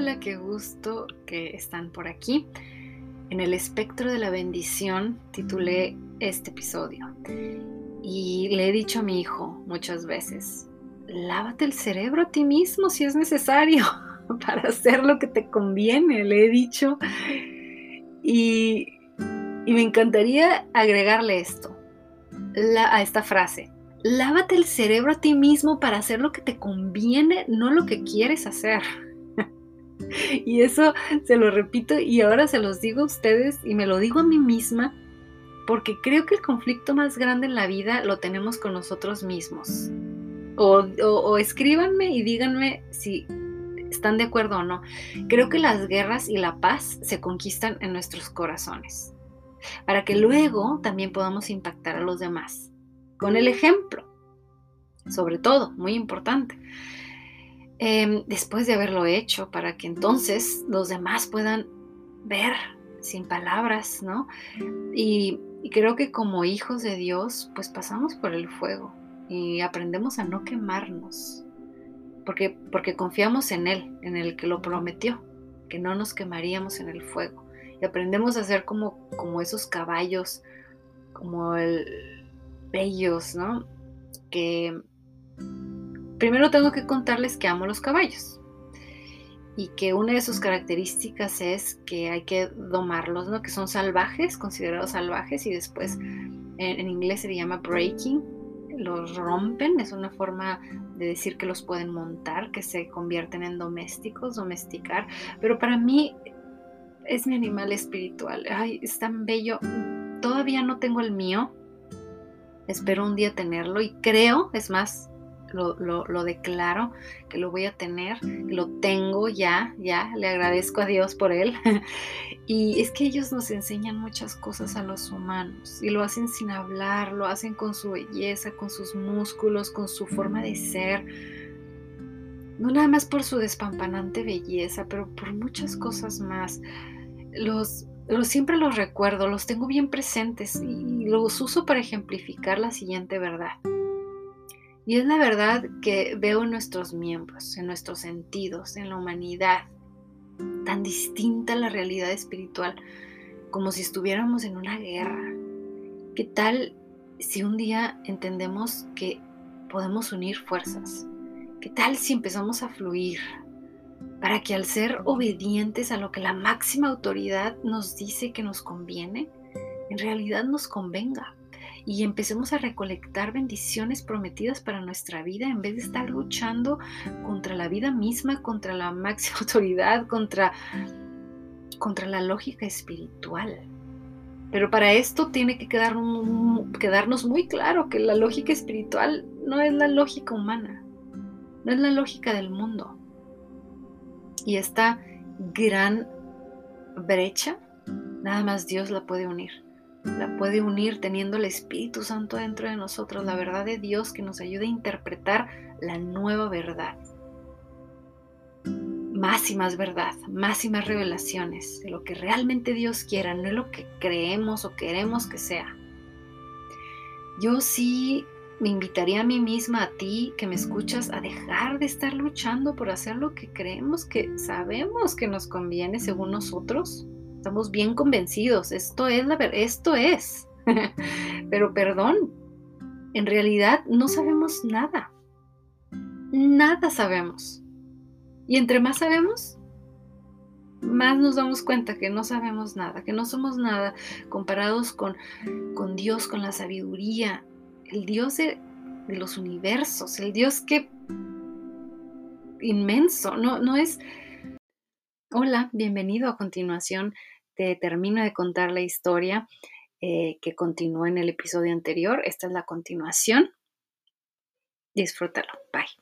Hola, qué gusto que están por aquí. En el espectro de la bendición titulé este episodio y le he dicho a mi hijo muchas veces, lávate el cerebro a ti mismo si es necesario para hacer lo que te conviene, le he dicho. Y, me encantaría agregarle esto, a esta frase. Lávate el cerebro a ti mismo para hacer lo que te conviene, no lo que quieres hacer. y eso se lo repito y ahora se los digo a ustedes y me lo digo a mí misma porque creo que el conflicto más grande en la vida lo tenemos con nosotros mismos. O, escríbanme y díganme si están de acuerdo o no. Creo que las guerras y la paz se conquistan en nuestros corazones, para que luego también podamos impactar a los demás. Con el ejemplo, sobre todo, muy importante. Em, después de haberlo hecho, para que entonces los demás puedan ver sin palabras, ¿no? Y, creo que como hijos de Dios, pues pasamos por el fuego y aprendemos a no quemarnos, porque, porque confiamos en Él, en el que lo prometió, que no nos quemaríamos en el fuego. Y aprendemos a ser como, como esos caballos, como el bellos, ¿no? Que Primero tengo que contarles que amo los caballos y que una de sus características es que hay que domarlos, ¿no? Que son salvajes, considerados salvajes y después en, inglés se le llama breaking, los rompen, es una forma de decir que los pueden montar, que se convierten en domésticos, domesticar, pero para mí es mi animal espiritual, ay, es tan bello, todavía no tengo el mío, espero un día tenerlo y creo, es más, lo, declaro, que lo voy a tener, lo tengo ya, ya, le agradezco a Dios por él. y es que ellos nos enseñan muchas cosas a los humanos y lo hacen sin hablar, lo hacen con su belleza, con sus músculos, con su forma de ser. No nada más por su despampanante belleza, pero por muchas cosas más. Los, siempre los recuerdo, los tengo bien presentes y los uso para ejemplificar la siguiente verdad. Y es la verdad que veo en nuestros miembros, en nuestros sentidos, en la humanidad, tan distinta la realidad espiritual, como si estuviéramos en una guerra. ¿Qué tal si un día entendemos que podemos unir fuerzas? ¿Qué tal si empezamos a fluir para que al ser obedientes a lo que la máxima autoridad nos dice que nos conviene, en realidad nos convenga? Y empecemos a recolectar bendiciones prometidas para nuestra vida en vez de estar luchando contra la vida misma, contra la máxima autoridad, contra, contra la lógica espiritual. Pero para esto tiene que quedarnos muy claro que la lógica espiritual no es la lógica humana, no es la lógica del mundo. Y esta gran brecha, nada más Dios la puede unir la puede unir teniendo el Espíritu Santo dentro de nosotros, la verdad de Dios que nos ayude a interpretar la nueva verdad. Más y más verdad, más y más revelaciones de lo que realmente Dios quiera, no es lo que creemos o queremos que sea. Yo sí me invitaría a mí misma, a ti que me escuchas, a dejar de estar luchando por hacer lo que creemos que sabemos que nos conviene según nosotros Estamos bien convencidos, esto es la verdad, esto es. Pero perdón, en realidad no sabemos nada. Nada sabemos. Y entre más sabemos, más nos damos cuenta que no sabemos nada, que no somos nada comparados con, con Dios, con la sabiduría, el Dios de, de, los universos, el Dios que inmenso, no, no es Hola, bienvenido. A continuación te termino de contar la historia eh, que continuó en el episodio anterior. Esta es la continuación. Disfrútalo. Bye.